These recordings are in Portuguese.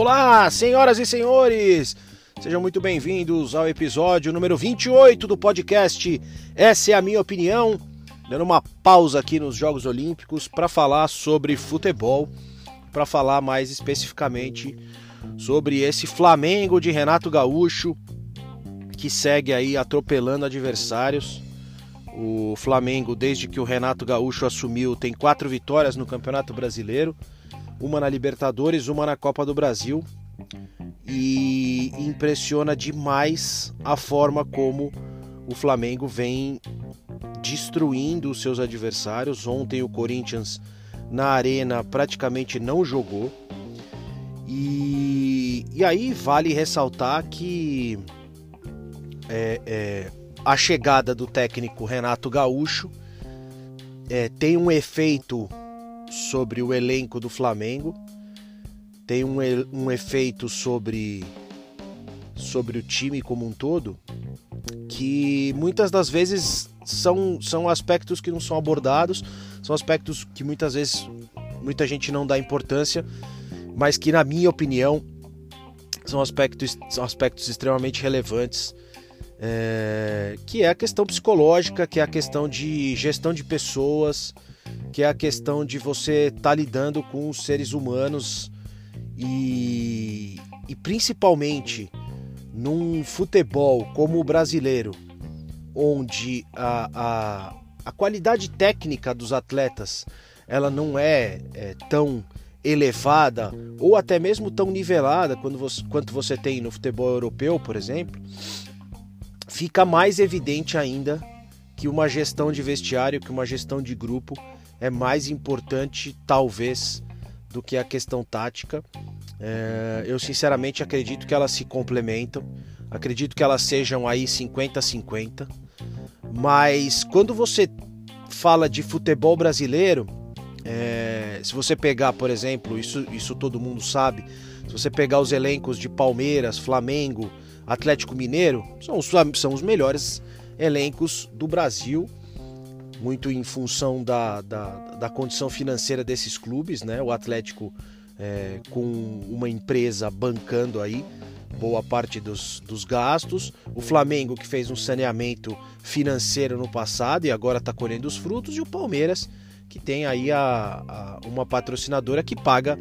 Olá, senhoras e senhores! Sejam muito bem-vindos ao episódio número 28 do podcast Essa é a minha opinião. Dando uma pausa aqui nos Jogos Olímpicos para falar sobre futebol, para falar mais especificamente sobre esse Flamengo de Renato Gaúcho que segue aí atropelando adversários. O Flamengo, desde que o Renato Gaúcho assumiu, tem quatro vitórias no Campeonato Brasileiro uma na Libertadores, uma na Copa do Brasil. E impressiona demais a forma como o Flamengo vem destruindo os seus adversários. Ontem o Corinthians na arena praticamente não jogou. E, e aí vale ressaltar que é, é, a chegada do técnico Renato Gaúcho é, tem um efeito sobre o elenco do Flamengo, tem um, um efeito sobre, sobre o time como um todo, que muitas das vezes são, são aspectos que não são abordados, são aspectos que muitas vezes muita gente não dá importância, mas que, na minha opinião, são aspectos, são aspectos extremamente relevantes. É, que é a questão psicológica, que é a questão de gestão de pessoas, que é a questão de você estar tá lidando com os seres humanos e, e principalmente num futebol como o brasileiro, onde a, a, a qualidade técnica dos atletas ela não é, é, tão elevada ou até mesmo tão nivelada quando você, quanto você tem no futebol europeu, por exemplo, fica mais evidente ainda que uma gestão de vestiário, que uma gestão de grupo é mais importante, talvez, do que a questão tática. É, eu sinceramente acredito que elas se complementam, acredito que elas sejam aí 50-50, mas quando você fala de futebol brasileiro, é, se você pegar, por exemplo, isso, isso todo mundo sabe, se você pegar os elencos de Palmeiras, Flamengo, Atlético Mineiro, são os, são os melhores elencos do Brasil muito em função da, da, da condição financeira desses clubes, né? O Atlético é, com uma empresa bancando aí boa parte dos, dos gastos, o Flamengo que fez um saneamento financeiro no passado e agora está colhendo os frutos, e o Palmeiras que tem aí a, a uma patrocinadora que paga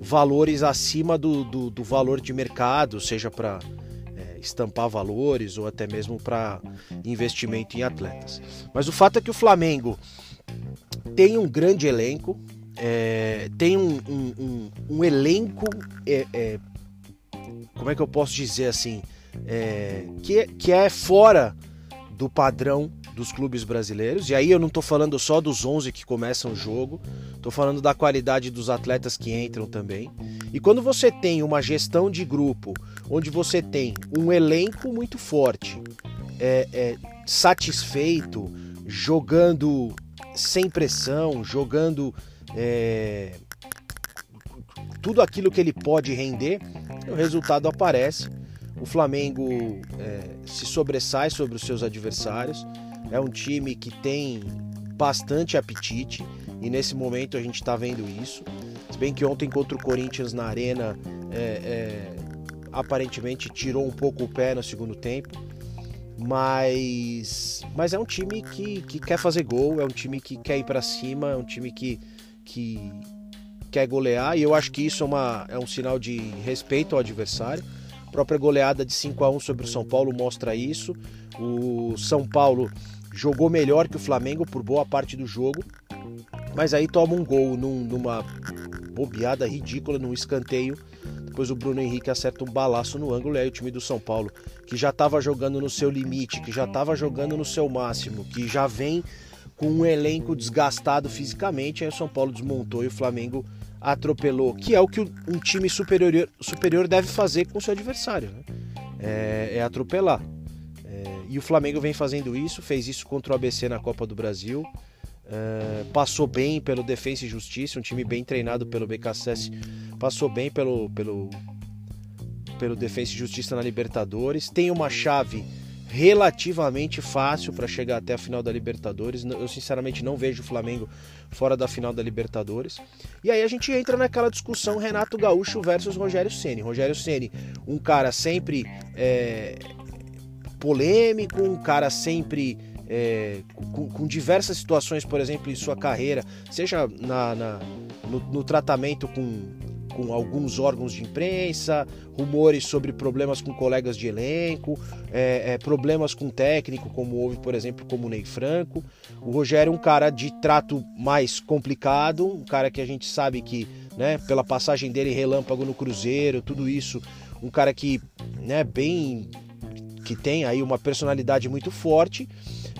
valores acima do, do, do valor de mercado, seja para estampar valores ou até mesmo para investimento em atletas. Mas o fato é que o Flamengo tem um grande elenco, é, tem um, um, um, um elenco, é, é, como é que eu posso dizer assim, é, que, que é fora do padrão dos clubes brasileiros. E aí eu não estou falando só dos 11 que começam o jogo, estou falando da qualidade dos atletas que entram também. E quando você tem uma gestão de grupo, onde você tem um elenco muito forte, é, é, satisfeito, jogando sem pressão, jogando é, tudo aquilo que ele pode render, o resultado aparece. O Flamengo é, se sobressai sobre os seus adversários. É um time que tem bastante apetite e nesse momento a gente está vendo isso. Se bem que ontem contra o Corinthians na Arena é, é, aparentemente tirou um pouco o pé no segundo tempo. Mas, mas é um time que, que quer fazer gol, é um time que quer ir para cima, é um time que, que quer golear e eu acho que isso é, uma, é um sinal de respeito ao adversário. A própria goleada de 5 a 1 sobre o São Paulo mostra isso. O São Paulo jogou melhor que o Flamengo por boa parte do jogo, mas aí toma um gol num, numa bobeada ridícula, num escanteio. Depois o Bruno Henrique acerta um balaço no ângulo e aí o time do São Paulo, que já estava jogando no seu limite, que já estava jogando no seu máximo, que já vem com um elenco desgastado fisicamente, aí o São Paulo desmontou e o Flamengo atropelou, que é o que um time superior, superior deve fazer com o seu adversário, né? é, é atropelar. E o Flamengo vem fazendo isso, fez isso contra o ABC na Copa do Brasil. É, passou bem pelo Defensa e Justiça, um time bem treinado pelo BKSS, passou bem pelo, pelo, pelo Defensa e Justiça na Libertadores. Tem uma chave relativamente fácil para chegar até a final da Libertadores. Eu sinceramente não vejo o Flamengo fora da final da Libertadores. E aí a gente entra naquela discussão Renato Gaúcho versus Rogério Ceni. Rogério Ceni, um cara sempre é, polêmico, um cara sempre é, com, com, diversas situações, por exemplo, em sua carreira, seja na, na no, no, tratamento com, com alguns órgãos de imprensa, rumores sobre problemas com colegas de elenco, é, é, problemas com técnico, como houve, por exemplo, como o Ney Franco. O Rogério é um cara de trato mais complicado, um cara que a gente sabe que, né, pela passagem dele relâmpago no Cruzeiro, tudo isso, um cara que, né, bem que tem aí uma personalidade muito forte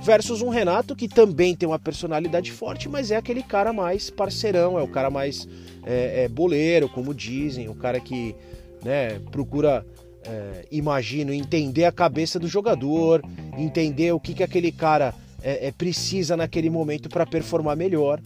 versus um Renato que também tem uma personalidade forte, mas é aquele cara mais parceirão, é o cara mais é, é boleiro, como dizem, o cara que né, procura, é, imagino, entender a cabeça do jogador, entender o que, que aquele cara é, é precisa naquele momento para performar melhor.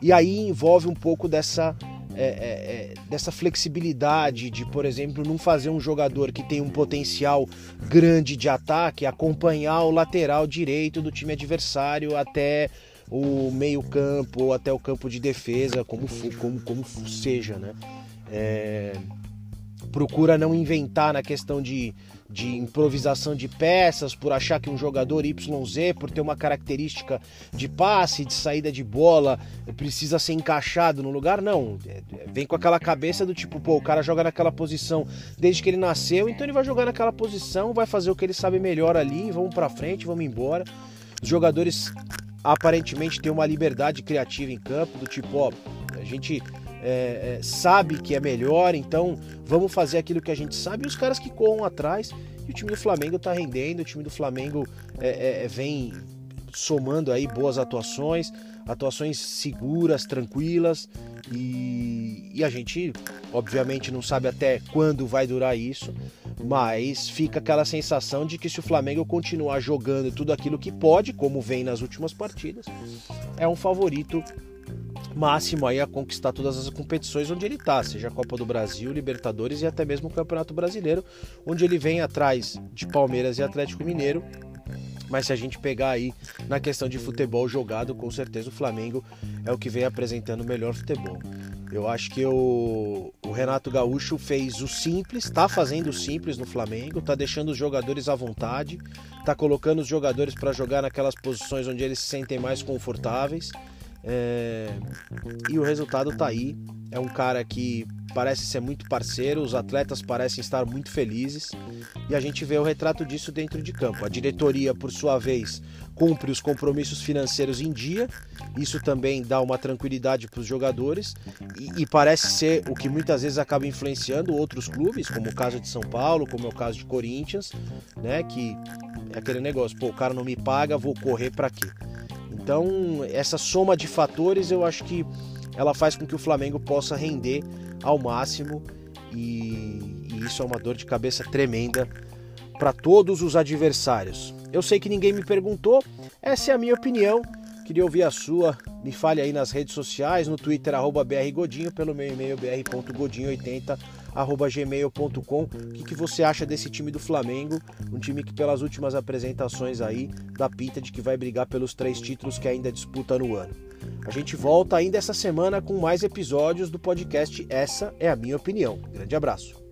E aí envolve um pouco dessa é, é, é, dessa flexibilidade de, por exemplo, não fazer um jogador que tem um potencial grande de ataque acompanhar o lateral direito do time adversário até o meio campo ou até o campo de defesa, como, como, como seja, né? É, procura não inventar na questão de de improvisação de peças, por achar que um jogador YZ, por ter uma característica de passe, de saída de bola, precisa ser encaixado no lugar. Não, é, é, vem com aquela cabeça do tipo, pô, o cara joga naquela posição desde que ele nasceu, então ele vai jogar naquela posição, vai fazer o que ele sabe melhor ali, vamos para frente, vamos embora. Os jogadores aparentemente têm uma liberdade criativa em campo, do tipo, ó, a gente é, é, sabe que é melhor, então vamos fazer aquilo que a gente sabe. E os caras que corram atrás. E o time do Flamengo tá rendendo, o time do Flamengo é, é, é, vem somando aí boas atuações, atuações seguras, tranquilas. E, e a gente, obviamente, não sabe até quando vai durar isso, mas fica aquela sensação de que se o Flamengo continuar jogando tudo aquilo que pode, como vem nas últimas partidas, é um favorito máximo aí a conquistar todas as competições onde ele está, seja a Copa do Brasil, Libertadores e até mesmo o Campeonato Brasileiro, onde ele vem atrás de Palmeiras e Atlético Mineiro. Mas se a gente pegar aí na questão de futebol jogado, com certeza o Flamengo é o que vem apresentando o melhor futebol. Eu acho que o, o Renato Gaúcho fez o simples, está fazendo o simples no Flamengo, está deixando os jogadores à vontade, está colocando os jogadores para jogar naquelas posições onde eles se sentem mais confortáveis. É... E o resultado tá aí. É um cara que parece ser muito parceiro, os atletas parecem estar muito felizes e a gente vê o retrato disso dentro de campo. A diretoria, por sua vez, cumpre os compromissos financeiros em dia, isso também dá uma tranquilidade para os jogadores e, e, parece ser o que muitas vezes acaba influenciando outros clubes, como o caso de São Paulo, como é o caso de Corinthians, né? Que é aquele negócio, pô, o cara não me paga, vou correr para quê? Então, essa soma de fatores eu acho que ela faz com que o Flamengo possa render ao máximo e, e isso é uma dor de cabeça tremenda para todos os adversários. Eu sei que ninguém me perguntou, essa é a minha opinião. Queria ouvir a sua. Me fale aí nas redes sociais, no Twitter, arroba brgodinho, pelo meu e-mail br.godinho80 gmail.com. O que, que você acha desse time do Flamengo? Um time que pelas últimas apresentações aí dá pinta de que vai brigar pelos três títulos que ainda disputa no ano. A gente volta ainda essa semana com mais episódios do podcast Essa é a minha opinião. Grande abraço.